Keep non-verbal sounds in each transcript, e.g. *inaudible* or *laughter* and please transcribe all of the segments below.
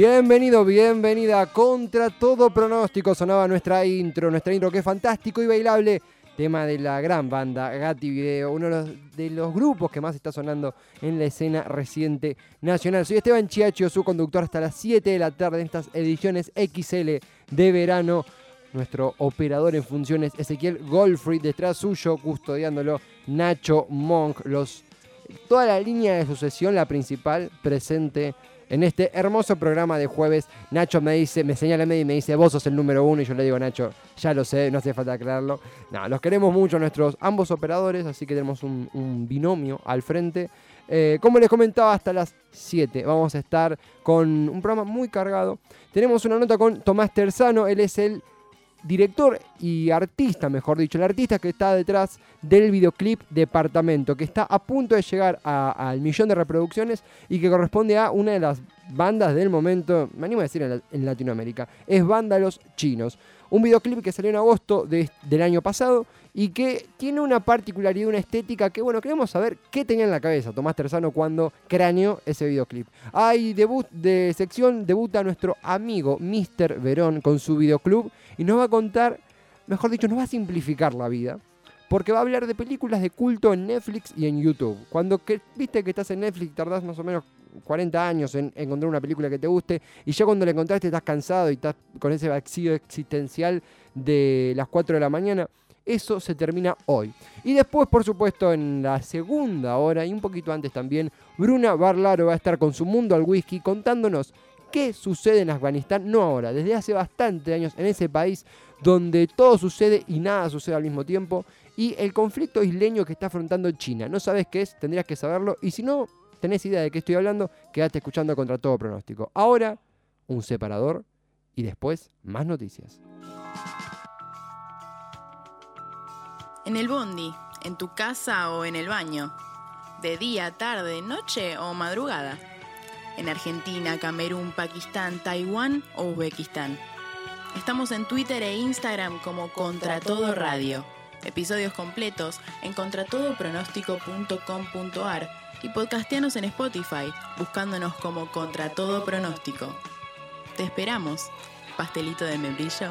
Bienvenido, bienvenida. Contra todo pronóstico sonaba nuestra intro, nuestra intro que es fantástico y bailable. Tema de la gran banda Gatti Video, uno de los, grupos que más está sonando en la escena reciente nacional. Soy Esteban Chiacho, su conductor hasta las 7 de la tarde en estas ediciones XL de verano. Nuestro operador en funciones, Ezequiel Goldfried, detrás suyo, custodiándolo, Nacho Monk. Los, toda la línea de sucesión, la principal, presente en este hermoso programa de jueves. Nacho me dice, me señala y me dice, vos sos el número uno. Y yo le digo, Nacho, ya lo sé, no hace falta aclararlo. No, los queremos mucho nuestros ambos operadores, así que tenemos un, binomio al frente. Eh, como les comentaba, hasta las 7 vamos a estar con un programa muy cargado. Tenemos una nota con Tomás Terzano, él es el director y artista, mejor dicho, el artista que está detrás del videoclip Departamento, que está a punto de llegar al millón de reproducciones y que corresponde a una de las bandas del momento, me animo a decir en, Latinoamérica, es Vándalos Chinos. Un videoclip que salió en agosto del año pasado y que tiene una particularidad, una estética que, bueno, queremos saber qué tenía en la cabeza Tomás Terzano cuando craneó ese videoclip. Hay debut de sección, debuta nuestro amigo Mr. Verón con su videoclub y nos va a contar, mejor dicho, nos va a simplificar la vida. Porque va a hablar de películas de culto en Netflix y en YouTube. Cuando viste que estás en Netflix, tardás más o menos 40 años en encontrar una película que te guste y ya cuando la encontraste estás cansado y estás con ese vacío existencial de las 4 de la mañana. Eso se termina hoy. Y después, por supuesto, en la segunda hora y un poquito antes también, Bruna Barlaro va a estar con su mundo al whisky contándonos qué sucede en Afganistán, no ahora, desde hace bastante años en ese país donde todo sucede y nada sucede al mismo tiempo, y el conflicto isleño que está afrontando China. No sabes qué es, tendrías que saberlo, y si no tenés idea de qué estoy hablando, quédate escuchando contra todo pronóstico. Ahora, un separador y después más noticias. En el bondi, en tu casa o en el baño, de día, tarde, noche o madrugada. En Argentina, Camerún, Pakistán, Taiwán o Uzbekistán. Estamos en Twitter e Instagram como Contra Todo Radio. Episodios completos en contratodopronóstico.com.ar y podcastianos en Spotify, buscándonos como Contra Todo Pronóstico. Te esperamos, pastelito de membrillo.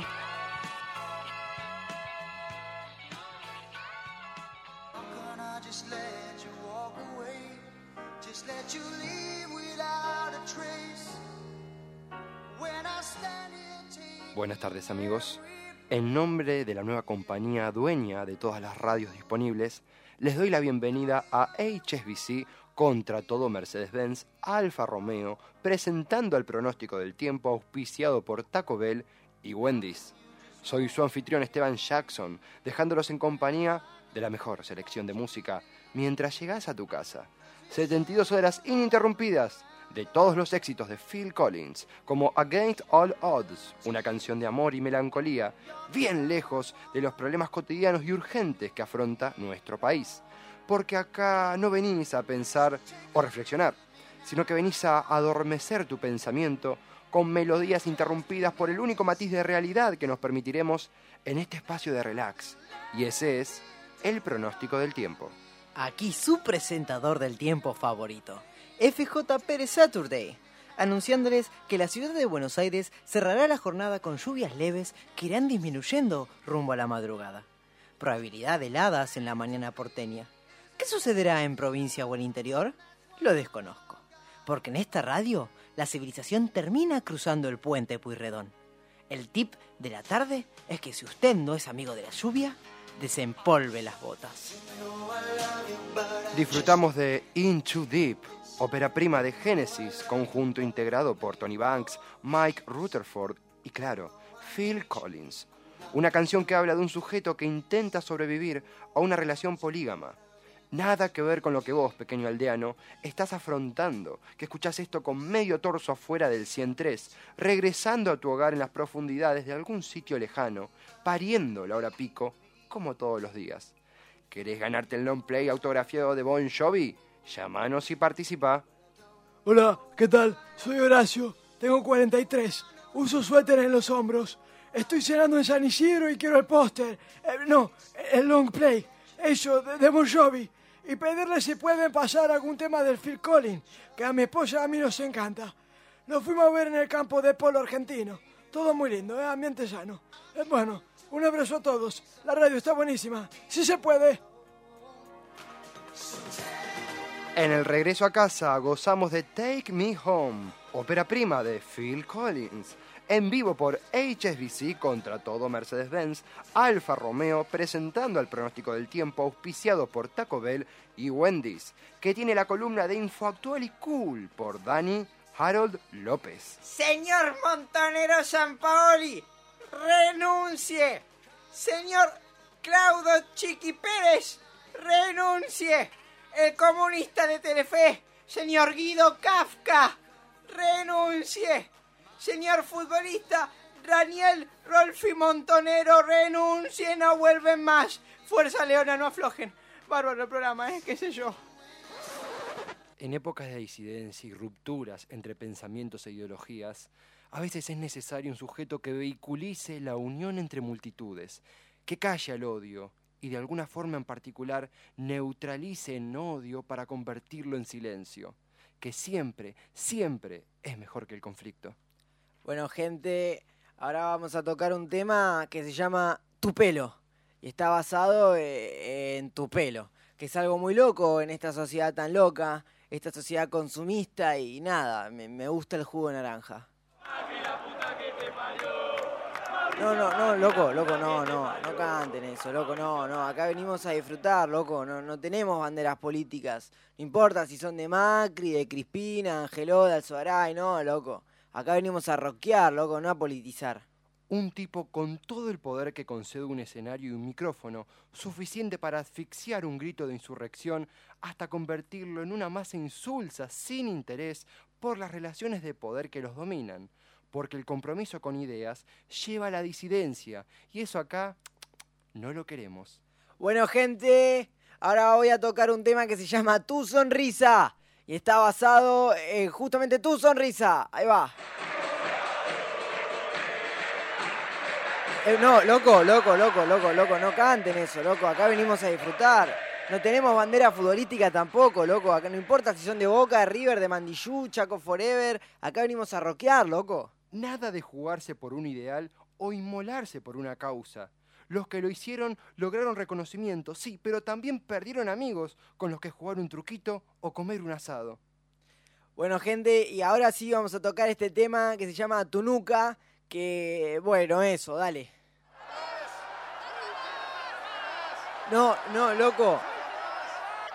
Buenas tardes amigos. En nombre de la nueva compañía dueña de todas las radios disponibles, les doy la bienvenida a HSBC contra todo Mercedes-Benz Alfa Romeo, presentando el pronóstico del tiempo auspiciado por Taco Bell y Wendy's. Soy su anfitrión Esteban Jackson, dejándolos en compañía de la mejor selección de música mientras llegas a tu casa. 72 horas ininterrumpidas de todos los éxitos de Phil Collins, como Against All Odds, una canción de amor y melancolía, bien lejos de los problemas cotidianos y urgentes que afronta nuestro país. Porque acá no venís a pensar o reflexionar, sino que venís a adormecer tu pensamiento con melodías interrumpidas por el único matiz de realidad que nos permitiremos en este espacio de relax, y ese es el pronóstico del tiempo. Aquí su presentador del tiempo favorito, FJ Pérez Saturday. anunciándoles que la ciudad de Buenos Aires cerrará la jornada con lluvias leves que irán disminuyendo rumbo a la madrugada. Probabilidad de heladas en la mañana porteña. ¿Qué sucederá en provincia o el interior? Lo desconozco, porque en esta radio la civilización termina cruzando el puente Puyredón. El tip de la tarde es que si usted no es amigo de la lluvia, desempolve las botas. Disfrutamos de Into Deep, ópera prima de Genesis, conjunto integrado por Tony Banks, Mike Rutherford y, claro, Phil Collins. Una canción que habla de un sujeto que intenta sobrevivir a una relación polígama. Nada que ver con lo que vos, pequeño aldeano, estás afrontando, que escuchás esto con medio torso afuera del 103, regresando a tu hogar en las profundidades de algún sitio lejano, pariendo la hora pico, como todos los días. ¿Querés ganarte el long play autografiado de Bon Jovi? Llámanos y participa. Hola, ¿qué tal? Soy Horacio, tengo 43, uso suéter en los hombros, estoy cenando en San Isidro y quiero el póster, eh, no, el long play, eso, de, de Bon y pedirle si pueden pasar algún tema del Phil Collins, que a mi esposa a mí nos encanta. Nos fuimos a ver en el campo de polo argentino, todo muy lindo, ¿eh? ambiente sano. Eh, bueno, un abrazo a todos, la radio está buenísima, si se puede. En el regreso a casa gozamos de Take Me Home, ópera prima de Phil Collins, en vivo por HSBC contra todo Mercedes-Benz, Alfa Romeo presentando el pronóstico del tiempo auspiciado por Taco Bell y Wendy's, que tiene la columna de Info Actual y Cool por Dani Harold López. Señor Montonero Sampaoli, renuncie. Señor Claudio Chiqui Pérez, renuncie. El comunista de Telefe, señor Guido Kafka, renuncie. Señor futbolista Daniel Rolfi Montonero, renuncie, no vuelven más. Fuerza Leona, no aflojen. Bárbaro el programa, ¿eh? ¿Qué sé yo? En épocas de disidencia y rupturas entre pensamientos e ideologías, a veces es necesario un sujeto que vehiculice la unión entre multitudes, que calle al odio y de alguna forma en particular neutralice en odio para convertirlo en silencio, que siempre, siempre es mejor que el conflicto. Bueno, gente, ahora vamos a tocar un tema que se llama Tu pelo. Y está basado eh, en tu pelo, que es algo muy loco en esta sociedad tan loca, esta sociedad consumista y nada, me, me gusta el jugo de naranja. No, no, no, loco, loco, no, no, no canten eso, loco, no, no, acá venimos a disfrutar, loco, no, no tenemos banderas políticas, no importa si son de Macri, de Crispina, Angeló, de Alzogaray, no, loco, acá venimos a rockear, loco, no a politizar. Un tipo con todo el poder que concede un escenario y un micrófono, suficiente para asfixiar un grito de insurrección hasta convertirlo en una masa insulsa sin interés por las relaciones de poder que los dominan porque el compromiso con ideas lleva a la disidencia y eso acá *tsk* no lo queremos. Bueno, gente, ahora voy a tocar un tema que se llama Tu Sonrisa y está basado en justamente Tu Sonrisa. Ahí va. Eh, no, loco, loco, loco, loco, loco, no canten eso, loco. Acá venimos a disfrutar. No tenemos bandera futbolística tampoco, loco. Acá no importa si son de Boca, de River, de Mandillú, Chaco Forever. Acá venimos a rockear, loco. Nada de jugarse por un ideal o inmolarse por una causa. Los que lo hicieron lograron reconocimiento, sí, pero también perdieron amigos con los que jugar un truquito o comer un asado. Bueno, gente, y ahora sí vamos a tocar este tema que se llama Tunuca, que, bueno, eso, dale. No, no, loco.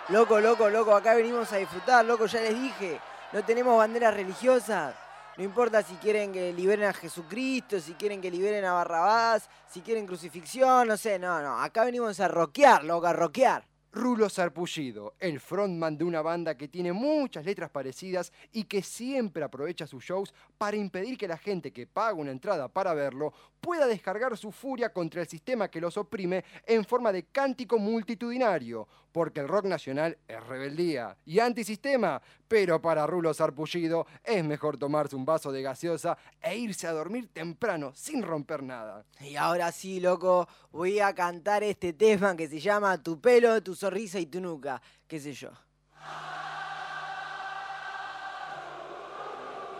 Loco, loco, loco, acá venimos a disfrutar, loco, ya les dije. No tenemos banderas religiosas. No importa si quieren que liberen a Jesucristo, si quieren que liberen a Barrabás, si quieren crucifixión, no sé, no, no. Acá venimos a rockear, loco, a rockear. Rulo Sarpullido, el frontman de una banda que tiene muchas letras parecidas y que siempre aprovecha sus shows para impedir que la gente que paga una entrada para verlo pueda descargar su furia contra el sistema que los oprime en forma de cántico multitudinario, porque el rock nacional es rebeldía y antisistema, pero para Rulo Sarpullido es mejor tomarse un vaso de gaseosa e irse a dormir temprano sin romper nada. Y ahora sí, loco, voy a cantar este tema que se llama Tu pelo, tu sonrisa y tu nuca, qué sé yo.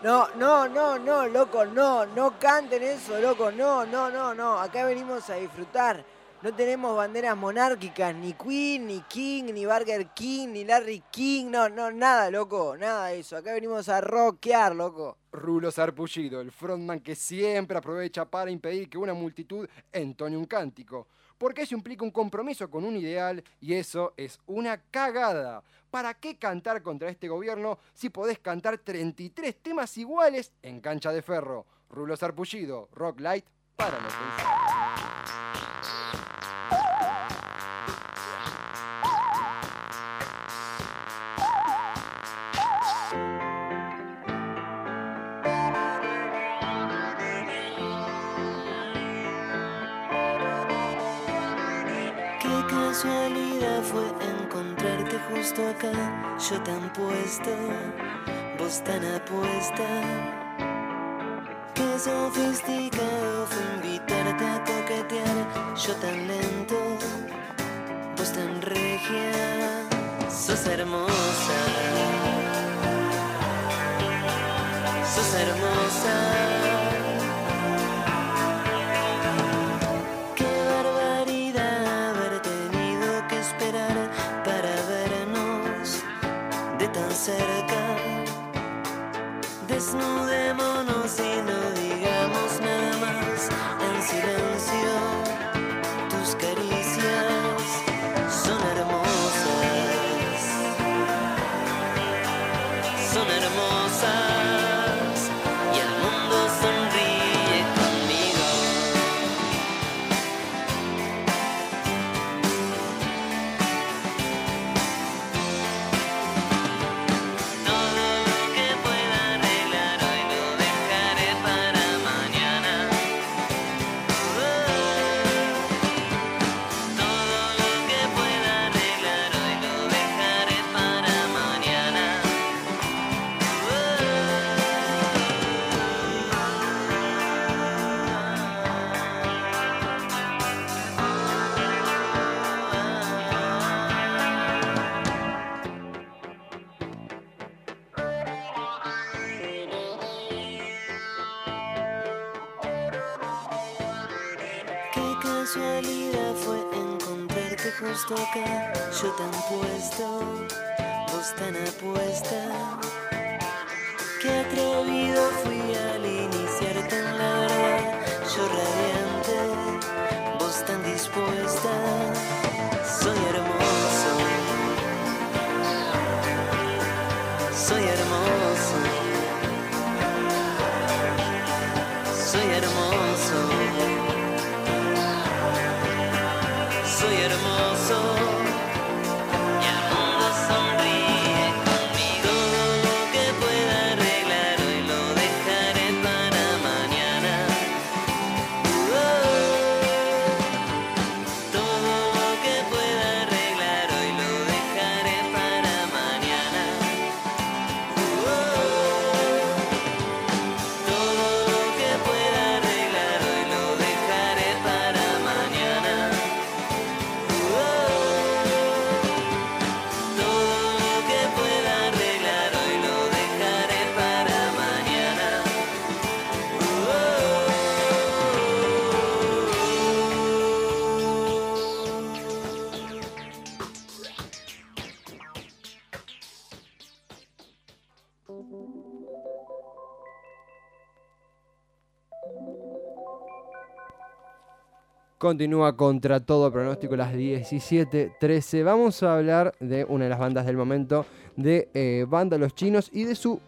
No, no, no, no, loco, no, no canten eso, loco, no, no, no, no. Acá venimos a disfrutar. No tenemos banderas monárquicas, ni Queen, ni King, ni Burger King, ni Larry King, no, no, nada, loco, nada de eso. Acá venimos a rockear, loco. Rulo Sarpullido, el frontman que siempre aprovecha para impedir que una multitud entone un cántico. Porque eso implica un compromiso con un ideal y eso es una cagada. ¿Para qué cantar contra este gobierno si podés cantar 33 temas iguales en cancha de ferro? Rulo Sarpullido, Rock Light para los casualidad fue encontrarte justo acá, yo tan puesto, vos tan apuesta. Qué sofisticado fue invitarte a coquetear, yo tan lento, vos tan regia, sos hermosa. Sos hermosa. Cerca. Desnudémonos y no digamos nada más en silencio. Acá, yo tan puesto, vos tan apuesta. Qué atrevido fui al iniciarte en la verdad, yo radiante, vos tan dispuesta. Continúa contra todo pronóstico las 17.13. Vamos a hablar de una de las bandas del momento, de eh, Banda Los Chinos y de su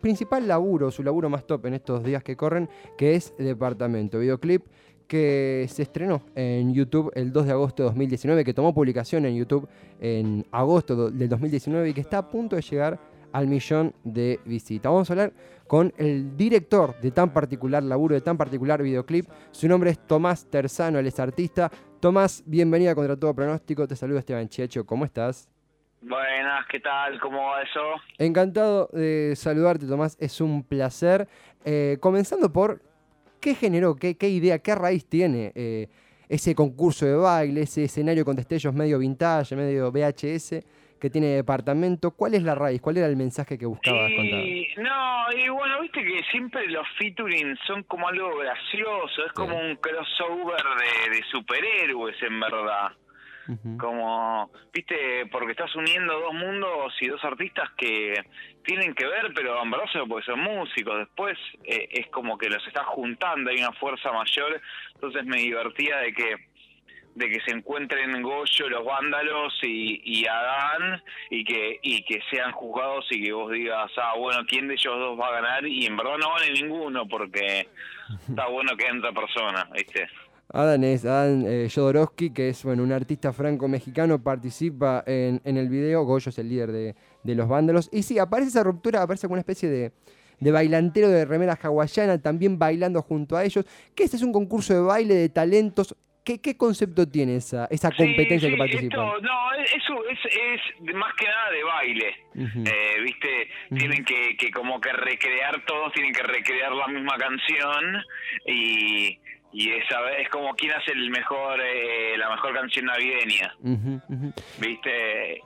principal laburo, su laburo más top en estos días que corren, que es Departamento. Videoclip que se estrenó en YouTube el 2 de agosto de 2019, que tomó publicación en YouTube en agosto del 2019 y que está a punto de llegar al millón de visitas. Vamos a hablar con el director de tan particular laburo, de tan particular videoclip. Su nombre es Tomás Terzano, él es artista. Tomás, bienvenida contra todo pronóstico. Te saluda Esteban Checho, ¿cómo estás? Buenas, ¿qué tal? ¿Cómo va eso? Encantado de saludarte, Tomás. Es un placer. Eh, comenzando por, ¿qué generó, qué, qué idea, qué raíz tiene eh, ese concurso de baile, ese escenario con destellos medio vintage, medio VHS que tiene departamento? ¿Cuál es la raíz? ¿Cuál era el mensaje que buscabas contar? Y No, y bueno, viste que siempre los featuring son como algo gracioso, es como un crossover de, de superhéroes en verdad. Como, viste, porque estás uniendo dos mundos y dos artistas que tienen que ver, pero en verdad solo porque son músicos. Después eh, es como que los estás juntando, hay una fuerza mayor. Entonces me divertía de que de que se encuentren Goyo, los vándalos y, y Adán y que y que sean juzgados y que vos digas, ah, bueno, ¿quién de ellos dos va a ganar? Y en verdad no vale ninguno porque *laughs* está bueno que entre persona, ¿viste? Adán es Adán eh, Jodorowsky, que es bueno, un artista franco-mexicano, participa en, en el video. Goyo es el líder de, de los vándalos. Y sí, aparece esa ruptura, aparece como una especie de, de bailantero de remera hawaiana, también bailando junto a ellos. Que este es un concurso de baile de talentos. ¿Qué, qué concepto tiene esa, esa competencia sí, que participan? esto- no, eso es, más que nada de baile. Eh, ¿Viste? Tienen que, que como que recrear, todos tienen que recrear la misma canción y, y esa es como quién hace el mejor eh, la mejor canción navideña. ¿Viste?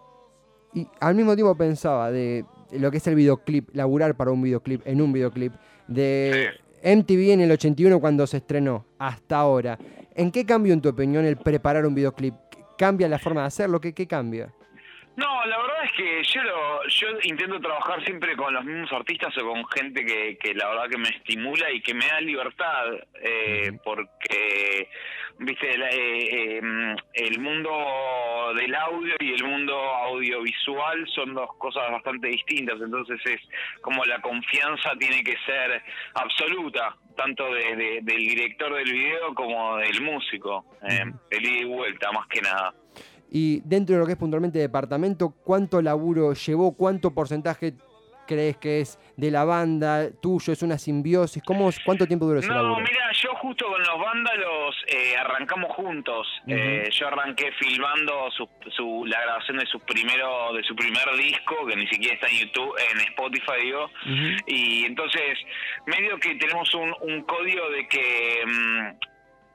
Y al mismo tiempo pensaba de lo que es el videoclip, laburar para un videoclip, en un videoclip, de MTV en el 81 cuando se estrenó, hasta ahora. ¿En qué cambio, en tu opinión, el preparar un videoclip? ¿Cambia la forma de hacerlo? ¿Qué, qué cambia? No, la verdad es que yo lo, yo intento trabajar siempre con los mismos artistas o con gente que, que la verdad que me estimula y que me da libertad, eh, porque, viste, la- eh, eh, el mundo del audio y el mundo audiovisual son dos cosas bastante distintas, entonces es como la confianza tiene que ser absoluta, tanto de, de- del director del video como del músico, eh, el ida y vuelta más que nada. Y dentro de lo que es puntualmente departamento, ¿cuánto laburo llevó? ¿Cuánto porcentaje crees que es de la banda tuyo? ¿Es una simbiosis? ¿Cómo, ¿Cuánto tiempo duró ese No, mira, yo justo con los vándalos eh, arrancamos juntos. Eh, yo arranqué filmando su, su- la grabación de su primero de su primer disco, que ni siquiera está en YouTube, en Spotify, digo. Ujú. Y entonces, medio que tenemos un, un código de que mm,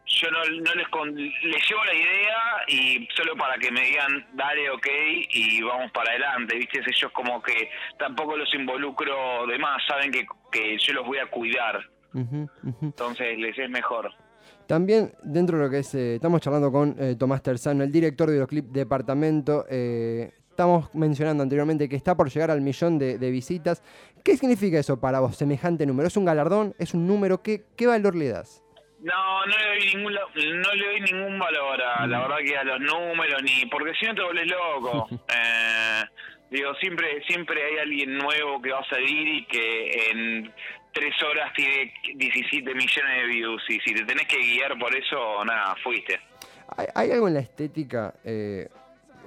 yo no, no les, con- les llevo la idea y solo para que me digan, dale, ok, y vamos para adelante, ¿viste? Ellos como que tampoco los involucro de más, saben que, que yo los voy a cuidar, ujú. entonces les es mejor. También dentro de lo que es, eh, estamos charlando con eh, Tomás Terzano, el director de videoclip Departamento. eh, estamos mencionando anteriormente que está por llegar al millón de, de visitas. ¿Qué significa eso para vos, semejante número? ¿Es un galardón? ¿Es un número? ¿Qué, qué valor le das? No, no le doy ningún, no le doy ningún valor a la verdad que a los números ni porque si no te volvés loco. *laughs* Eh, digo siempre siempre hay alguien nuevo que va a salir y que en tres horas tiene 17 millones de views y si te tenés que guiar por eso nada fuiste. ¿Hay, hay algo en la estética? Eh,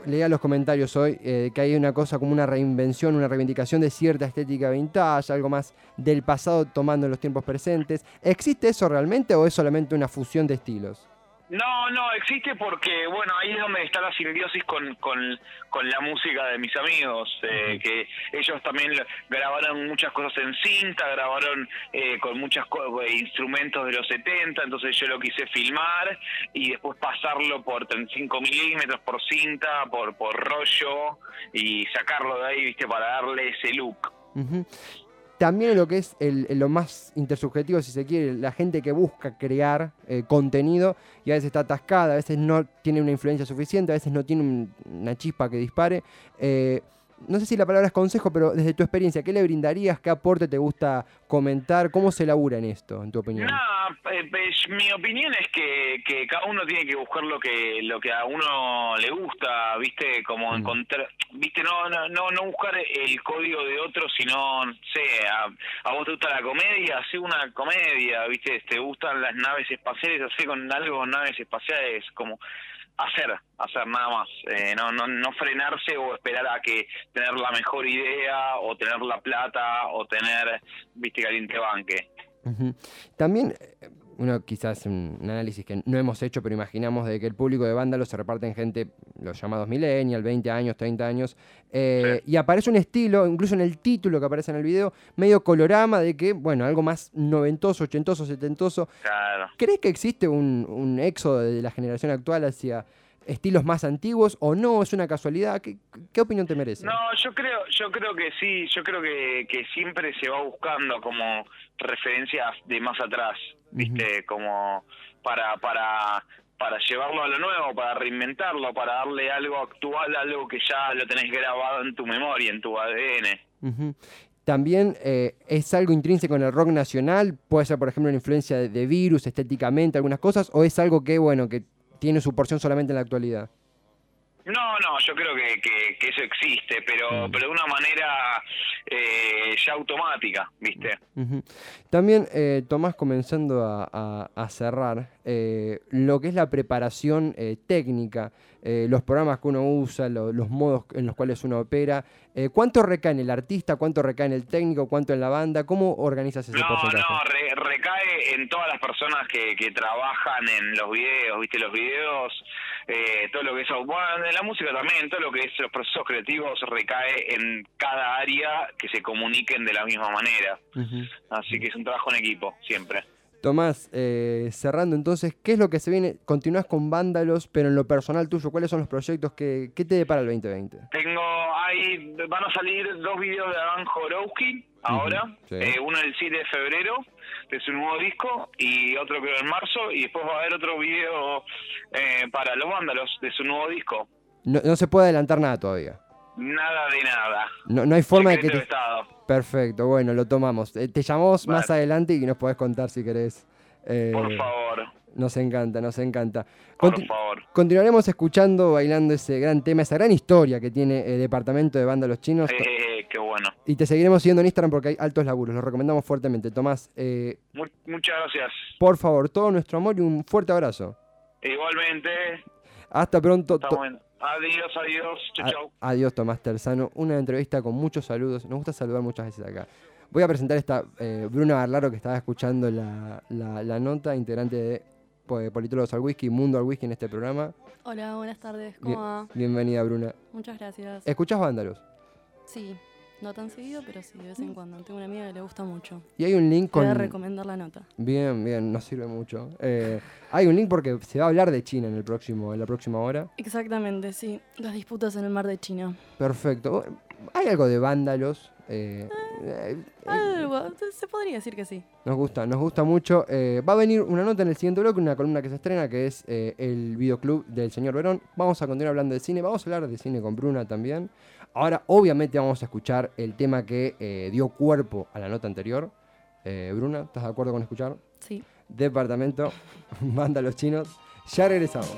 leía los comentarios hoy eh, que hay una cosa como una reinvención, una reivindicación de cierta estética vintage, algo más del pasado tomando los tiempos presentes. ¿Existe eso realmente o es solamente una fusión de estilos? No, no, existe porque, bueno, ahí es donde está la simbiosis con, con, con la música de mis amigos, eh, que ellos también grabaron muchas cosas en cinta, grabaron eh, con muchos instrumentos de los 70, entonces yo lo quise filmar y después pasarlo por 35 milímetros, por cinta, por, por rollo y sacarlo de ahí, viste, para darle ese look. Ujú. También lo que es el- lo más intersubjetivo, si se quiere, la gente que busca crear eh, contenido y a veces está atascada, a veces no tiene una influencia suficiente, a veces no tiene un- una chispa que dispare. Eh, no sé si la palabra es consejo, pero desde tu experiencia, ¿qué le brindarías? ¿Qué aporte te gusta comentar? ¿Cómo se labura en esto, en tu opinión? Nada, eh, pues, mi opinión es que, que cada uno tiene que buscar lo que lo que a uno le gusta, viste, como Mm. encontrar, viste, no no no no buscar el código de otro, sino, no sé, a, a vos te gusta la comedia, hace una comedia, viste, te gustan las naves espaciales, hace con algo naves espaciales, como hacer, hacer nada más, eh, no, no, no frenarse o esperar a que tener la mejor idea o tener la plata o tener, viste, que banque. También, eh, uno quizás un, un análisis que no hemos hecho, pero imaginamos de que el público de Vándalos se reparte en gente, los llamados millennial, 20 años, 30 años, eh, y aparece un estilo, incluso en el título que aparece en el video, medio colorama de que, bueno, algo más noventoso, ochentoso, setentoso. Claro. ¿Crees que existe un, un éxodo de la generación actual hacia estilos más antiguos o no? ¿Es una casualidad? ¿Qué, qué opinión te merece? No, yo creo, yo creo que sí, yo creo que, que siempre se va buscando como referencias de más atrás, viste, como para, para, para llevarlo a lo nuevo, para reinventarlo, para darle algo actual, algo que ya lo tenés grabado en tu memoria, en tu ADN. También eh, es algo intrínseco en el rock nacional, puede ser por ejemplo una influencia de, de virus estéticamente, algunas cosas, o es algo que, bueno, que tiene su porción solamente en la actualidad. No, no, yo creo que, que, que eso existe, pero, pero de una manera eh, ya automática, ¿viste? También, eh, Tomás, comenzando a, a- a cerrar, eh, lo que es la preparación eh, técnica, eh, los programas que uno usa, lo- los modos en los cuales uno opera, eh, ¿cuánto recae en el artista, cuánto recae en el técnico, cuánto en la banda? ¿Cómo organizas ese No, porcentaje? no, re- recae en todas las personas que, que trabajan en los videos, ¿viste? Los videos, eh, todo lo que es, bueno, en la música también, todo lo que es los procesos creativos recae en cada área que se comuniquen de la misma manera. Así que es un trabajo en equipo, siempre. Tomás, eh, cerrando entonces, ¿qué es lo que se viene? Continúas con Vándalos, pero en lo personal tuyo, ¿cuáles son los proyectos que, que te depara el 2020? Tengo, hay, van a salir dos videos de Adán Jorowski ahora, sí. eh, uno el 7 de febrero de su nuevo disco y otro creo en marzo y después va a haber otro video eh, para los vándalos de su nuevo disco. No, no se puede adelantar nada todavía. Nada de nada. No, no hay forma de que te... Estado. Perfecto, bueno, lo tomamos. Eh, te llamamos más adelante y nos podés contar si querés. Eh, Por favor, Nos encanta, nos encanta. por favor. Continuaremos escuchando, bailando ese gran tema, esa gran historia que tiene el departamento de banda Los Chinos. Eh, qué bueno. Y te seguiremos siguiendo en Instagram porque hay altos laburos, lo recomendamos fuertemente. Tomás, eh, Mu- muchas gracias. por favor, todo nuestro amor y un fuerte abrazo. Igualmente, Hasta pronto. Adiós, adiós. Chau, chau. Adiós, Tomás Terzano. Una entrevista con muchos saludos. Nos gusta saludar muchas veces acá. Voy a presentar esta eh, Bruna Barlaro que estaba escuchando la, la- la nota, integrante de pues, Politólogos al Whisky, Mundo al Whisky en este programa. Hola, buenas tardes. Bien- ¿Cómo va? bienvenida, Bruna. Muchas gracias. ¿Escuchás Vándalos? Sí, no tan seguido, pero sí, de vez en cuando. Tengo una amiga que le gusta mucho. Y hay un link Te voy a con... recomendar la nota. Bien, bien, nos sirve mucho. Eh, hay un link porque se va a hablar de China en, el próximo, en la próxima hora. Exactamente, sí. Las disputas en el mar de China. Perfecto. Hay algo de Vándalos. eh, eh, Algo, se podría decir que sí. Nos gusta, nos gusta mucho. Va a venir una nota en el siguiente bloque, una columna que se estrena, que es el videoclub del señor Verón. Vamos a continuar hablando de cine, vamos a hablar de cine con Bruna también. Ahora, obviamente, vamos a escuchar el tema que eh, dio cuerpo a la nota anterior. Eh, Bruna, ¿estás de acuerdo con escuchar? Sí. Departamento, *laughs* banda los chinos. Ya regresamos.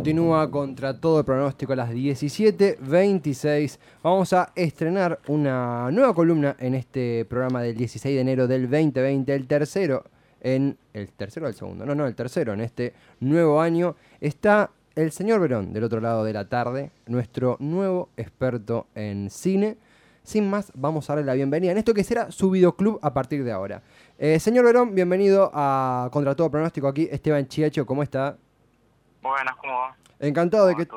Continúa contra todo pronóstico a las 17.26. Vamos a estrenar una nueva columna en este programa del 16 de enero del 2020, el tercero en el tercero o el segundo, no, no, el tercero en este nuevo año está el señor Verón del otro lado de la tarde, nuestro nuevo experto en cine. Sin más, vamos a darle la bienvenida en esto que será su videoclub a partir de ahora. Eh, señor Verón, bienvenido a Contra todo pronóstico aquí. Esteban Chiacho, ¿cómo está? Buenas, ¿cómo va? Encantado de que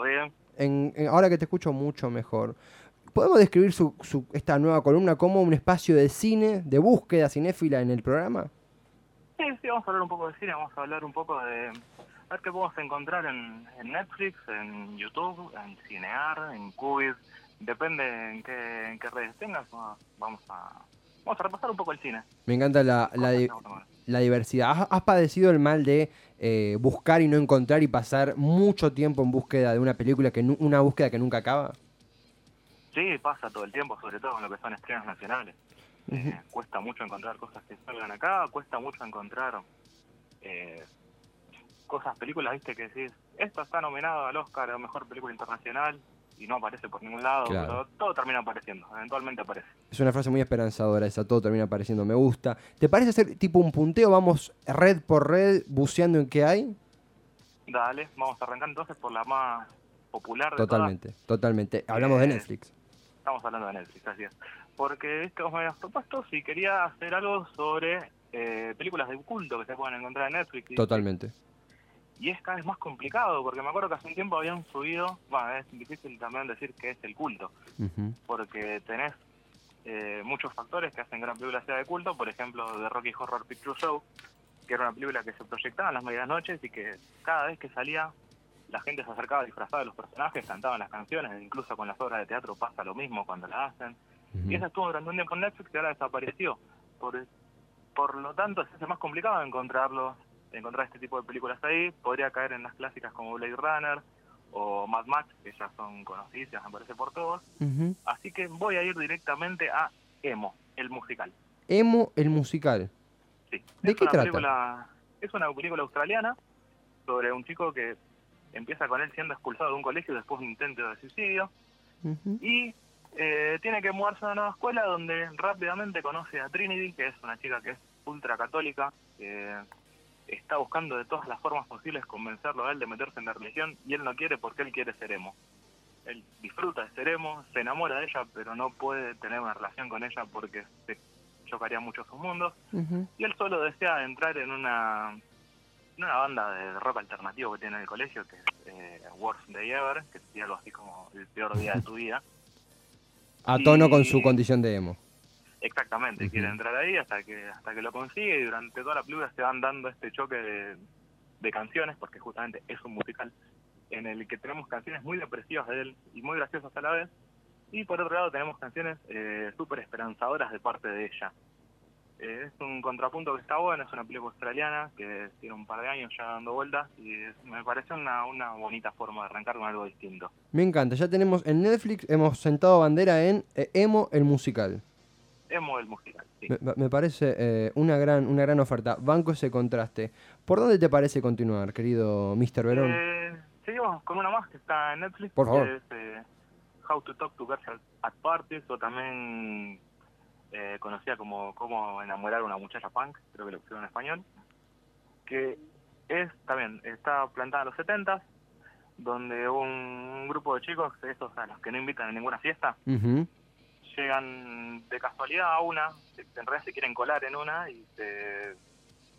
en- en- ahora que te escucho mucho mejor. ¿Podemos describir su, su- esta nueva columna como un espacio de cine, de búsqueda cinéfila en el programa? Sí, sí, vamos a hablar un poco de cine, vamos a hablar un poco de... A ver qué podemos encontrar en, en Netflix, en YouTube, en Cinear, en Cubis, depende en qué, en qué redes tengas, va- vamos a, vamos a repasar un poco el cine. Me encanta la, la, di- la diversidad. ¿Has, has padecido el mal de eh, buscar y no encontrar y pasar mucho tiempo en búsqueda de una película, que una búsqueda que nunca acaba? Sí, pasa todo el tiempo, sobre todo con lo que son estrenos nacionales. Eh, cuesta mucho encontrar cosas que salgan acá, cuesta mucho encontrar eh, cosas, películas, viste, que decís, esto está nominado al Oscar a Mejor Película Internacional y no aparece por ningún lado, Claro. pero todo termina apareciendo, eventualmente aparece. Es una frase muy esperanzadora esa, todo termina apareciendo, me gusta. ¿Te parece hacer tipo un punteo? Vamos red por red buceando en qué hay? Dale, vamos a arrancar entonces por la más popular de todas. Totalmente, totalmente. Hablamos de Eh, Netflix. Estamos hablando de Netflix, así es. Porque esto me habías propuesto si quería hacer algo sobre eh, películas de culto que se pueden encontrar en Netflix. Totalmente. y es cada vez más complicado, porque me acuerdo que hace un tiempo habían subido, bueno, es difícil también decir que es el culto, porque tenés eh, muchos factores que hacen una película sea de culto, por ejemplo, The Rocky Horror Picture Show, que era una película que se proyectaba en las medianoches y que cada vez que salía la gente se acercaba disfrazada de los personajes, cantaban las canciones, incluso con las obras de teatro pasa lo mismo cuando la hacen. Y esa estuvo durante un tiempo en Netflix y ahora desapareció. Por, por lo tanto, se hace más complicado encontrarlo, encontrar este tipo de películas ahí. Podría caer en las clásicas como Blade Runner o Mad Max, que ya son conocidas, me parece, por todos. Así que voy a ir directamente a Emo, el musical. Emo, el musical. Sí. ¿De es qué una trata? Película, es una película australiana sobre un chico que empieza con él siendo expulsado de un colegio después de un intento de suicidio y eh, tiene que mudarse a una nueva escuela donde rápidamente conoce a Trinity, que es una chica que es ultra católica, que está buscando de todas las formas posibles convencerlo a él de meterse en la religión y él no quiere porque él quiere ser emo. Él disfruta de ser emo, se enamora de ella, pero no puede tener una relación con ella porque se chocaría mucho sus mundos. Ujú. Y él solo desea entrar en una, en una banda de rock alternativo que tiene en el colegio, que es eh, Worst Day Ever, que sería algo así como el peor día de tu *laughs* vida. A tono con su condición de emo. Exactamente, quiere entrar ahí hasta que hasta que lo consigue y durante toda la película se van dando este choque de, de canciones, porque justamente es un musical en el que tenemos canciones muy depresivas de él y muy graciosas a la vez, y por otro lado tenemos canciones eh, súper esperanzadoras de parte de ella. Eh, es un contrapunto que está bueno, es una película australiana que tiene un par de años ya dando vueltas y es- me parece una, una bonita forma de arrancar con algo distinto. Me encanta. Ya tenemos en Netflix, hemos sentado bandera en eh, Emo, el musical. El musical, sí. Me, me parece eh, una, gran, una gran oferta. Banco ese contraste. ¿Por dónde te parece continuar, querido Mr. Verón? Eh, seguimos con una más que está en Netflix. Por favor. Que es eh, How to Talk to Girls at Parties, o también eh, conocida como Cómo enamorar a una muchacha punk, creo que lo pusieron en español. Que es también, está plantada en los 70 donde un, un grupo de chicos, esos a los que no invitan a ninguna fiesta, Ujú. Llegan de casualidad a una, en realidad se quieren colar en una y se,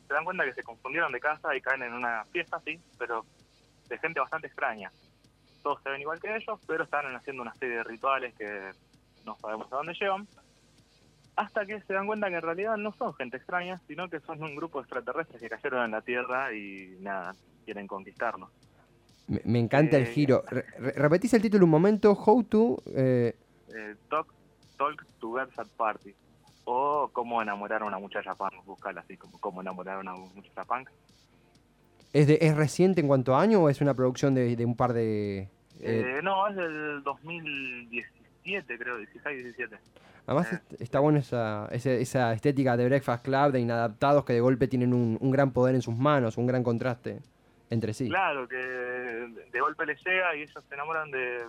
se dan cuenta que se confundieron de casa y caen en una fiesta, sí, pero de gente bastante extraña. Todos se ven igual que ellos, pero están haciendo una serie de rituales que no sabemos a dónde llevan. Hasta que se dan cuenta que en realidad no son gente extraña, sino que son un grupo de extraterrestres que cayeron en la Tierra y nada, quieren conquistarnos. Me, me encanta el Eh, giro. Re- re- repetís el título un momento. How to. eh, eh, talk to Girls at Party. O cómo enamorar a una muchacha punk, buscarla así como cómo enamorar a una muchacha punk. ¿es, de- ¿Es reciente en cuanto a año o es una producción de, de un par de. eh, Eh, no, es del 2017, creo, 16, 17. Además est- está bueno esa, ese- esa estética de Breakfast Club, de inadaptados que de golpe tienen un, un gran poder en sus manos, un gran contraste. entre sí. Claro, que de golpe le llega y ellos se enamoran de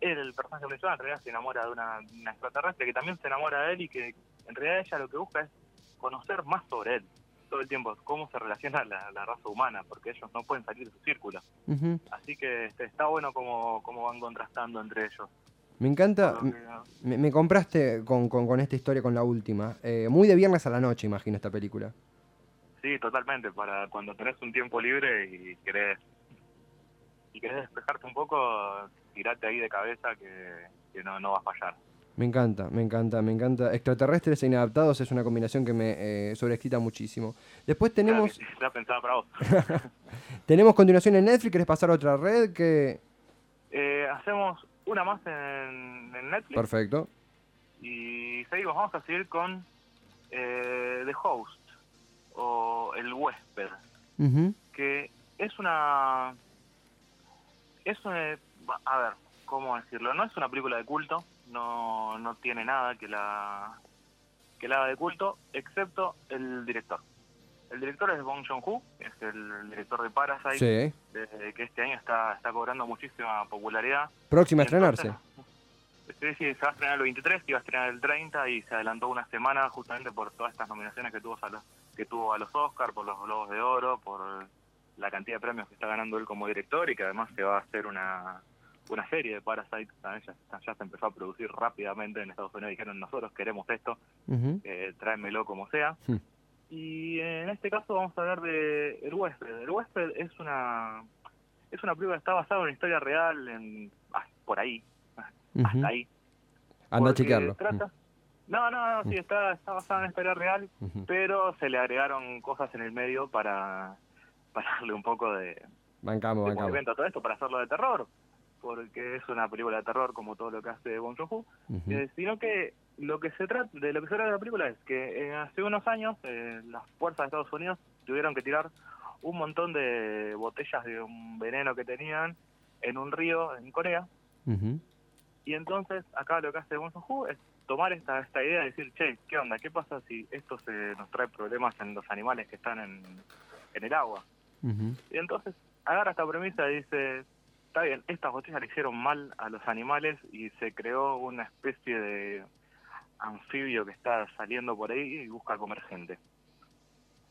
él, el personaje principal, en realidad se enamora de una, una extraterrestre que también se enamora de él y que en realidad ella lo que busca es conocer más sobre él todo el tiempo, cómo se relaciona la, la raza humana, porque ellos no pueden salir de su círculo. Así que este, está bueno cómo, cómo van contrastando entre ellos. Me encanta. Me, me compraste con, con- con esta historia, con la última. Eh, muy de viernes a la noche, imagino, esta película. Sí, totalmente, para cuando tenés un tiempo libre y querés, y querés despejarte un poco, tirate ahí de cabeza que, que no, no va a fallar. Me encanta, me encanta, me encanta. Extraterrestres e inadaptados es una combinación que me eh, sobreexcita muchísimo. Después tenemos, Claro, Está pensada para vos. *laughs* tenemos continuación en Netflix. ¿Querés pasar a otra red? Que... Eh, hacemos una más en, en Netflix Perfecto. y seguimos, vamos a seguir con eh, The Host o El Huésped, que es una... Es una... A ver, ¿cómo decirlo? No es una película de culto, no, no tiene nada que la, que la haga de culto, excepto el director. El director es Bong Joon-ho, es el director de Parasite, Sí. de- que este año está, está cobrando muchísima popularidad. Próxima a estrenarse. Sí, *laughs* sí, se va a estrenar el 23, iba a estrenar el 30 y se adelantó una semana justamente por todas estas nominaciones que tuvo a los, que tuvo a los Oscars, por los Globos de Oro, por la cantidad de premios que está ganando él como director y que además se va a hacer una, una serie de Parasite. También ya, ya se empezó a producir rápidamente en Estados Unidos. Dijeron, nosotros queremos esto, Ujú. eh, tráemelo como sea. Y en este caso vamos a hablar de El Huésped. El Huésped es una es una película que está basada en una historia real, en ah, por ahí, Ujú. hasta ahí. Anda a chequearlo. trata- No, no, no, sí, está, está basada en una historia real, pero se le agregaron cosas en el medio para, para darle un poco de, Bancamos, de bancamos. movimiento a todo esto, para hacerlo de terror, porque es una película de terror como todo lo que hace Bong Joon-ho, eh, sino que lo que se trata de lo que se trata de la película es que eh, hace unos años eh, las fuerzas de Estados Unidos tuvieron que tirar un montón de botellas de un veneno que tenían en un río en Corea. Y entonces acá lo que hace Bong Joon-ho es tomar esta esta idea y decir che qué onda qué pasa si esto se nos trae problemas en los animales que están en, en el agua y entonces agarra esta premisa y dice, está bien, estas botellas le hicieron mal a los animales y se creó una especie de anfibio que está saliendo por ahí y busca comer gente.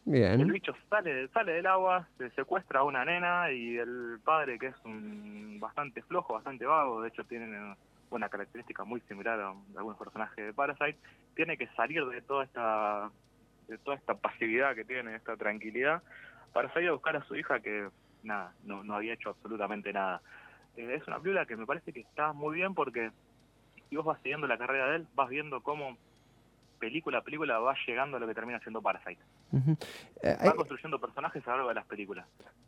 El Bien. bicho sale, sale del agua, se secuestra a una nena y el padre, que es un bastante flojo, bastante vago, de hecho tiene una característica muy similar a algunos personajes de Parasite, tiene que salir de toda esta de toda esta pasividad que tiene, esta tranquilidad, para salir a buscar a su hija que, nada, no, no había hecho absolutamente nada. Eh, es una película que me parece que está muy bien porque si vos vas siguiendo la carrera de él, vas viendo cómo película a película va llegando a lo que termina siendo Parasite. Eh, ¿hay, Va construyendo personajes a lo largo de las películas.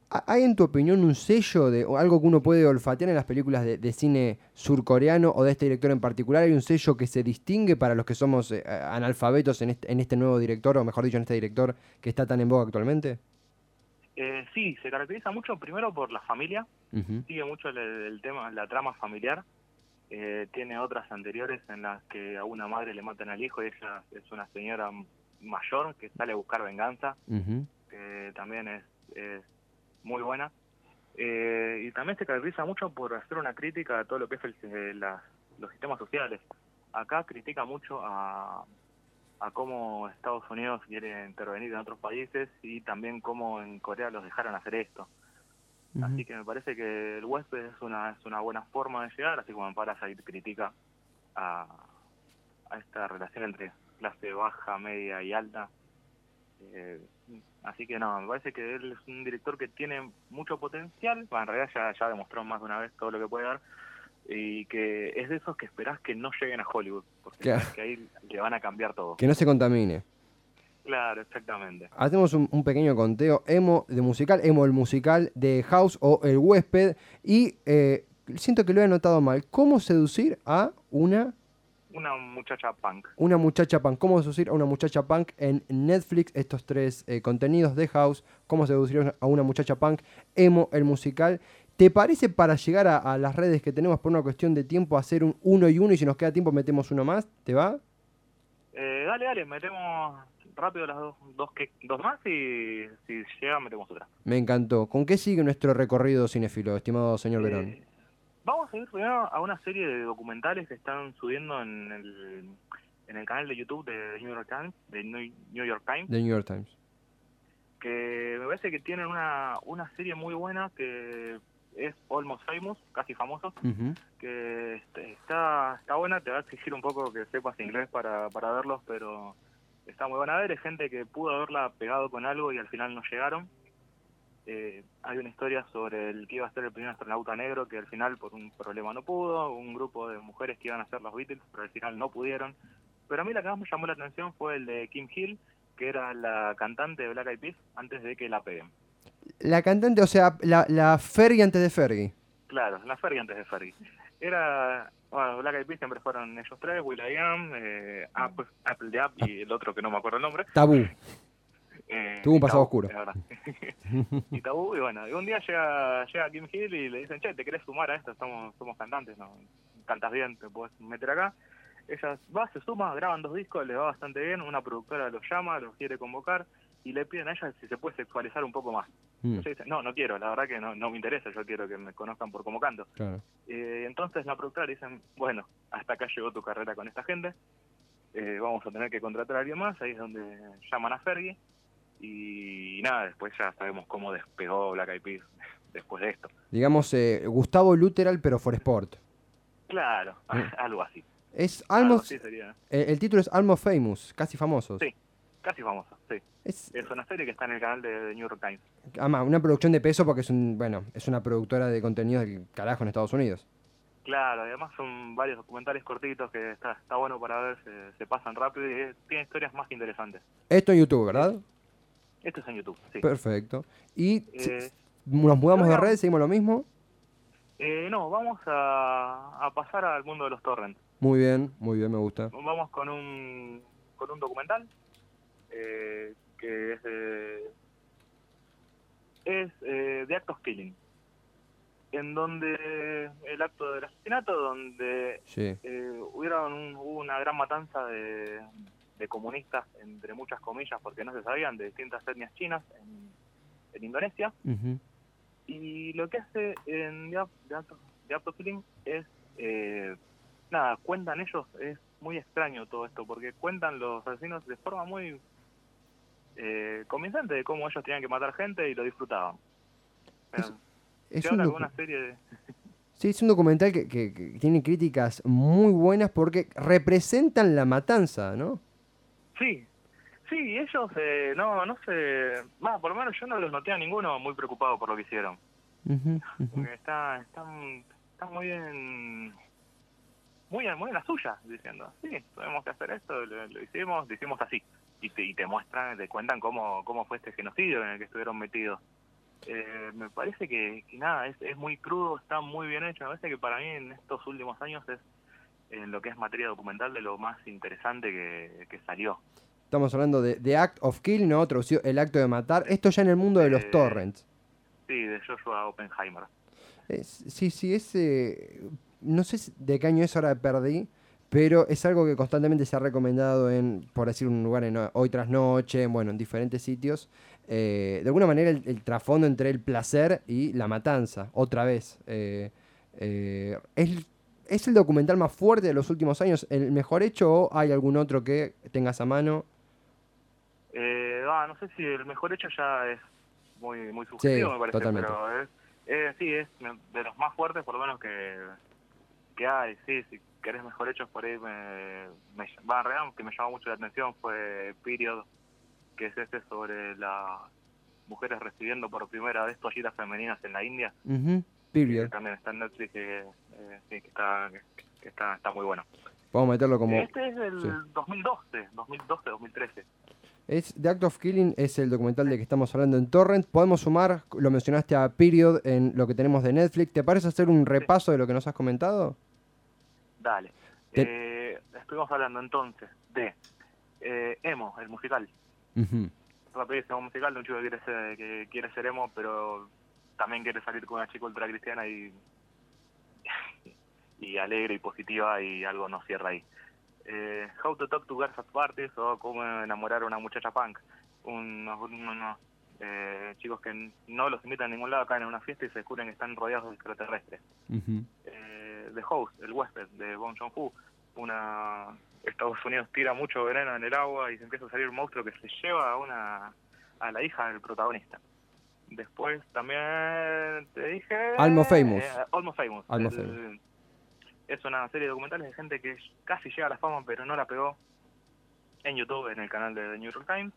hay en tu opinión un sello de o algo que uno puede olfatear en las películas de, de cine surcoreano o de este director en particular? ¿Hay un sello que se distingue para los que somos eh, analfabetos en este, en este nuevo director, o mejor dicho, en este director que está tan en boga actualmente? Eh, sí, se caracteriza mucho primero por la familia, Ujú. sigue mucho el, el tema, la trama familiar. Eh, tiene otras anteriores en las que a una madre le matan al hijo y ella es una señora mayor que sale a buscar venganza, que también es, es muy buena. Eh, y también se caracteriza mucho por hacer una crítica a todo lo que es el, eh, la- los sistemas sociales. Acá critica mucho a, a cómo Estados Unidos quiere intervenir en otros países y también cómo en Corea los dejaron hacer esto. Así que me parece que el huésped es una, es una buena forma de llegar, así como Parasite critica a, a esta relación entre clase baja, media y alta. Eh, así que no, me parece que él es un director que tiene mucho potencial, bueno, en realidad ya, ya demostró más de una vez todo lo que puede dar, y que es de esos que esperás que no lleguen a Hollywood, porque Claro. que ahí le van a cambiar todo. Que no se contamine. Claro, exactamente. Hacemos un, un pequeño conteo. Emo de musical, Emo el musical de House o El huésped. Y eh, siento que lo he anotado mal. ¿Cómo seducir a una, Una muchacha punk. una muchacha punk? ¿Cómo seducir a una muchacha punk en Netflix? Estos tres eh, contenidos de House. ¿Cómo seducir a una muchacha punk? Emo el musical. ¿Te parece para llegar a, a las redes que tenemos por una cuestión de tiempo hacer un uno y uno y si nos queda tiempo metemos uno más? ¿Te va? Eh, dale, dale, metemos rápido las dos, dos, que, dos más y si llega metemos otra. Me encantó. ¿Con qué sigue nuestro recorrido cinéfilo, estimado señor Verón? Eh, vamos a ir primero a una serie de documentales que están subiendo en el, en el canal de YouTube de New York Times, de New New York Times, The New York Times. que me parece que tienen una, una serie muy buena que es Almost Famous, casi famoso, que este, está está buena, te va a exigir un poco que sepas inglés para, para verlos, pero está muy buena a ver, es gente que pudo haberla pegado con algo y al final no llegaron. Eh, hay una historia sobre el que iba a ser el primer astronauta negro que al final por un problema no pudo, un grupo de mujeres que iban a ser los Beatles, pero al final no pudieron. Pero a mí la que más me llamó la atención fue el de Kim Hill, que era la cantante de Black Eyed Peas antes de que la peguen. La cantante, o sea, la, la Fergie antes de Fergie. Claro, la Fergie antes de Fergie. Era, bueno, Black Eyed Peas siempre fueron ellos tres, Will I Am, eh, Apple, Apple de App y el otro que no me acuerdo el nombre. Tabú. Eh, Tuvo un pasado Tabú, oscuro. verdad. *laughs* y Tabú, y bueno, y un día llega, llega Kim Hill y le dicen, che, ¿te querés sumar a esto? Estamos, somos cantantes, ¿no? Cantas bien, te puedes meter acá. Ella va, se suma, graban dos discos, le va bastante bien, una productora los llama, los quiere convocar y le piden a ella si se puede sexualizar un poco más. Mm, no, no quiero, la verdad que no, no me interesa, yo quiero que me conozcan por como canto. claro. Eh, entonces la productora dicen, bueno, hasta acá llegó tu carrera con esta gente, eh, vamos a tener que contratar a alguien más, ahí es donde llaman a Fergie, y nada, después ya sabemos cómo despegó Black Eyed Peas *laughs* después de esto. Digamos, eh, Gustavo Luteral, pero for Sport. Claro, Mm. *laughs* algo así. Es Algo Almost, así sería. eh, el título es Almost Famous, casi famosos. Sí, casi famoso, sí. Es, Es una serie que está en el canal de, de New York Times. además, una producción de peso porque es un, bueno, es una productora de contenido del carajo en Estados Unidos. Claro, además son varios documentales cortitos que está, está bueno para ver, se, se pasan rápido y eh, tiene historias más interesantes. Esto en YouTube, ¿verdad? Esto es en YouTube, sí. Perfecto. Y Eh, nos mudamos de red, seguimos lo mismo. Eh, no, vamos a, a pasar al mundo de los torrents. Muy bien, muy bien, me gusta. Vamos con un, con un documental eh, que es, de- es eh, The Act of Killing, en donde el acto del asesinato, donde Sí. eh, hubieron un- hubo una gran matanza de, de comunistas, entre muchas comillas, porque no se sabían, de distintas etnias chinas en, en Indonesia. Y lo que hace en The The Act of Killing es, eh, nada, cuentan ellos, es muy extraño todo esto, porque cuentan los asesinos de forma muy eh, convincente de cómo ellos tenían que matar gente y lo disfrutaban. Es se un habla de docu- una serie de... Sí, es un documental que, que- que tiene críticas muy buenas porque representan la matanza, ¿no? Sí, sí, ellos eh, no, no sé, más, por lo menos yo no los noté a ninguno muy preocupado por lo que hicieron. Porque está, están, están muy en, muy en, muy en la suya, diciendo, sí, tuvimos que hacer esto, lo, lo hicimos, lo hicimos así. Y te, y te muestran, te cuentan cómo, cómo fue este genocidio en el que estuvieron metidos. Eh, me parece que, que nada, es, es muy crudo, está muy bien hecho. Me parece que para mí en estos últimos años es en lo que es materia documental de lo más interesante que, que salió. Estamos hablando de The Act of Kill, ¿no? Traducido el acto de matar. Esto ya en el mundo de los Eh, torrents. Sí, de Joshua Oppenheimer. Es- sí, sí, es... eh, no sé de qué año es, ahora perdí, pero es algo que constantemente se ha recomendado en, por decir un lugar, en Hoy Tras Noche, bueno, en diferentes sitios. Eh, de alguna manera el, el trasfondo entre el placer y la matanza, otra vez. Eh, eh, es, ¿Es el documental más fuerte de los últimos años? ¿El mejor hecho o hay algún otro que tengas a mano? Eh, ah, no sé si el mejor hecho ya es muy muy subjetivo, Sí, me parece, totalmente. pero es, sí, es de los más fuertes, por lo menos que, que hay. Sí, si querés mejor hechos por ahí, me, me va, realidad, que me llamó mucho la atención fue Period, que es este sobre las mujeres recibiendo por primera vez toallitas femeninas en la India. Period. también está en Netflix, que, eh, sí, que está, que está, está muy bueno. Vamos a meterlo como... Este es del sí. 2012, 2012, 2013. Es The Act of Killing es el documental de que estamos hablando en Torrent. Podemos sumar, lo mencionaste a Period en lo que tenemos de Netflix. ¿Te parece hacer un repaso de lo que nos has comentado? Dale. Te- Eh, estuvimos hablando entonces de eh, Emo, el musical. Ujú. Rapidísimo musical de un chico que quiere ser, que quiere ser emo, pero también quiere salir con una chica ultra cristiana y, *laughs* y alegre y positiva y algo no cierra ahí. eh, How to Talk to Girls at Parties o Cómo enamorar a una muchacha punk. Unos, unos, eh, chicos que no los invitan a ningún lado, caen en una fiesta y se descubren que están rodeados de extraterrestres. Eh, The Host, el huésped de Bong Joon-ho, una Estados Unidos tira mucho veneno en el agua y se empieza a salir un monstruo que se lleva a una a la hija del protagonista. Después también te dije Almost Famous. eh, Almost Famous. Almost El- es una serie de documentales de gente que casi llega a la fama pero no la pegó en YouTube, en el canal de The New York Times.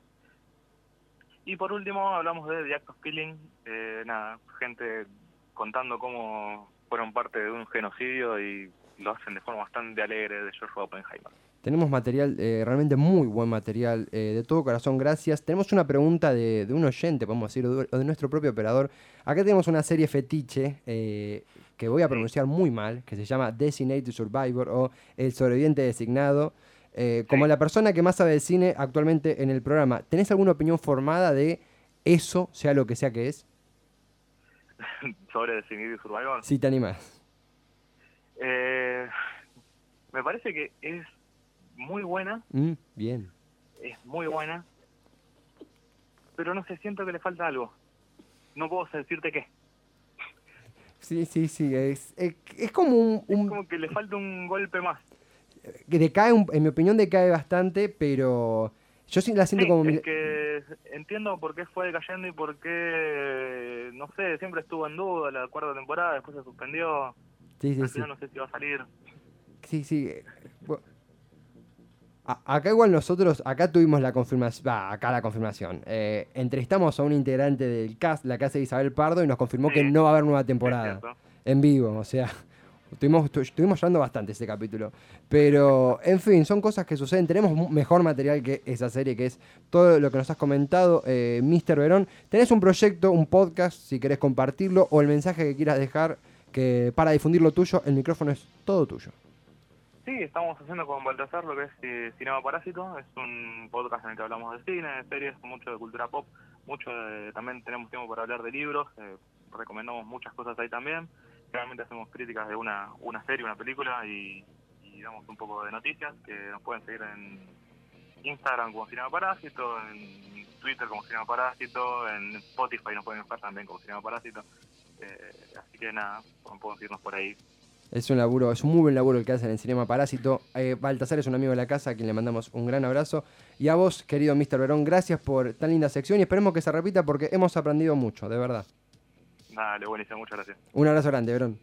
Y por último hablamos de The Act of Killing, eh, nada, gente contando cómo fueron parte de un genocidio y lo hacen de forma bastante alegre de George Oppenheimer. Tenemos material, eh, realmente muy buen material, eh, de todo corazón, gracias. Tenemos una pregunta de, de un oyente, podemos decir, o de nuestro propio operador. Acá tenemos una serie fetiche eh, que voy a pronunciar muy mal, que se llama Designated Survivor o El sobreviviente designado. Eh, como la persona que más sabe de cine actualmente en el programa, ¿tenés alguna opinión formada de eso, sea lo que sea que es? *laughs* Sobre Designated Survivor. Si te animás. Eh, me parece que es muy buena, Mm, bien. es muy buena, pero no sé, siento que le falta algo. No puedo decirte qué. Sí, sí, sí. Es, es, es como un, un- Como que le falta un golpe más. que decae, un- en mi opinión decae bastante, pero yo sí la siento Sí, como... es que entiendo por qué fue decayendo y por qué, no sé, siempre estuvo en duda la cuarta temporada, después se suspendió. Sí, sí, Al sí. final no sé si va a salir. Sí, sí. Acá igual nosotros, acá tuvimos la confirmación, va, acá la confirmación. Eh, entrevistamos a un integrante del cast, la casa de Isabel Pardo, y nos confirmó que no va a haber nueva temporada. En vivo, o sea, estuvimos, tu- estuvimos hablando bastante ese capítulo. Pero, en fin, son cosas que suceden. Tenemos mejor material que esa serie, que es todo lo que nos has comentado, eh, Mr. Verón. Tenés un proyecto, un podcast, si querés compartirlo, o el mensaje que quieras dejar que para difundir lo tuyo, el micrófono es todo tuyo. Sí, estamos haciendo con Baltasar lo que es eh, Cinema Parásito. Es un podcast en el que hablamos de cine, de series, mucho de cultura pop. mucho de- También tenemos tiempo para hablar de libros. eh, recomendamos muchas cosas ahí también. Realmente hacemos críticas de una, una serie, una película y, damos un poco de noticias que nos pueden seguir en Instagram como Cinema Parásito, en Twitter como Cinema Parásito, en Spotify nos pueden buscar también como Cinema Parásito. Eh, así que nada, pueden seguirnos por ahí. Es un laburo, es un muy buen laburo el que hacen en Cinema Parásito. Eh, Baltasar es un amigo de la casa a quien le mandamos un gran abrazo. Y a vos, querido Mr. Verón, gracias por tan linda sección y esperemos que se repita porque hemos aprendido mucho, de verdad. Dale, buenísimo, muchas gracias. Un abrazo grande, Verón.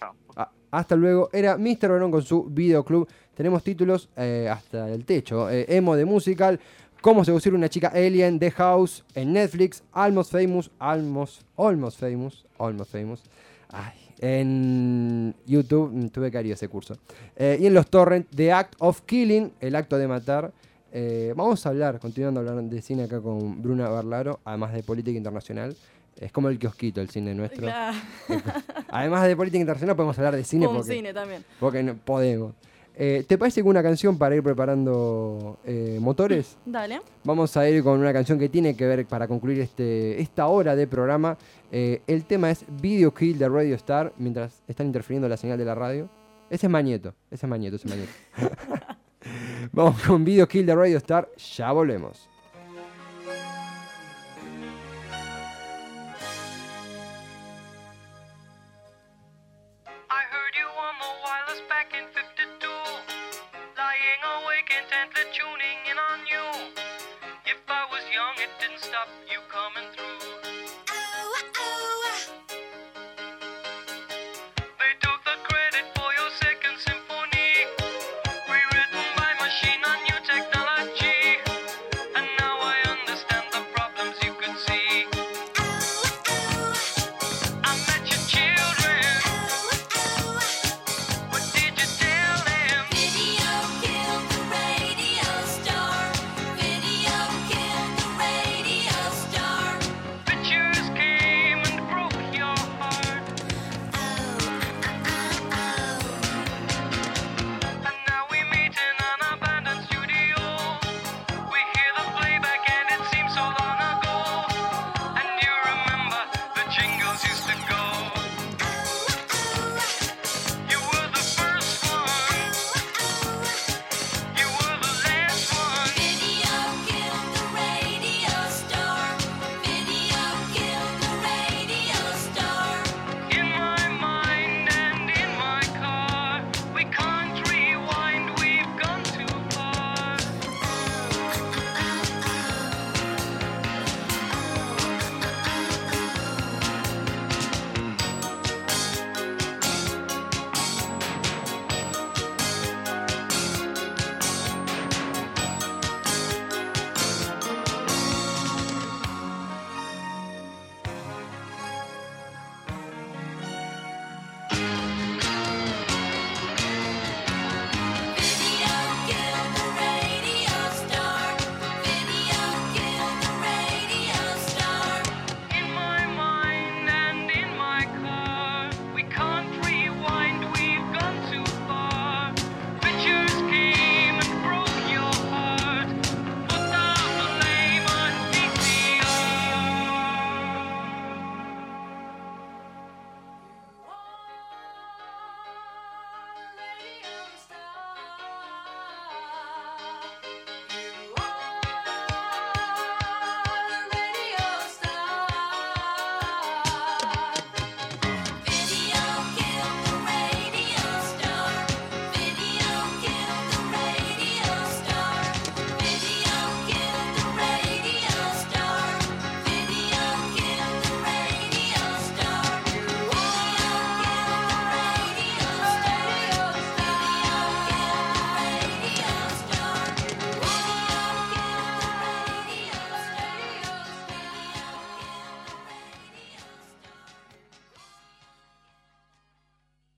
Chao. Ah, hasta luego. Era Mr. Verón con su videoclub. Tenemos títulos eh, hasta el techo. Eh, emo de musical. Cómo seducir una chica alien. The House. En Netflix. Almost Famous. Almost. Almost Famous. Almost Famous. Ay, en YouTube. mm, Tuve que hacer ese curso. Eh, y en los torrent. The Act of Killing. El acto de matar. Eh, vamos a hablar, continuando a hablar de cine acá con Bruna Barlaro, además de política internacional. Es como el kiosquito el cine nuestro. Claro. *laughs* Además de política internacional podemos hablar de cine Un porque, cine también. porque no podemos. Eh, ¿Te parece que una canción para ir preparando eh, motores? *clears throat* Dale. Vamos a ir con una canción que tiene que ver para concluir este, esta hora de programa. Eh, el tema es Video Kill de Radio Star mientras están interfiriendo la señal de la radio. Ese es Mañeto, ese es Mañeto, ese es Mañeto. *laughs* *laughs* Vamos con Video Kill de Radio Star, ya volvemos. You coming through.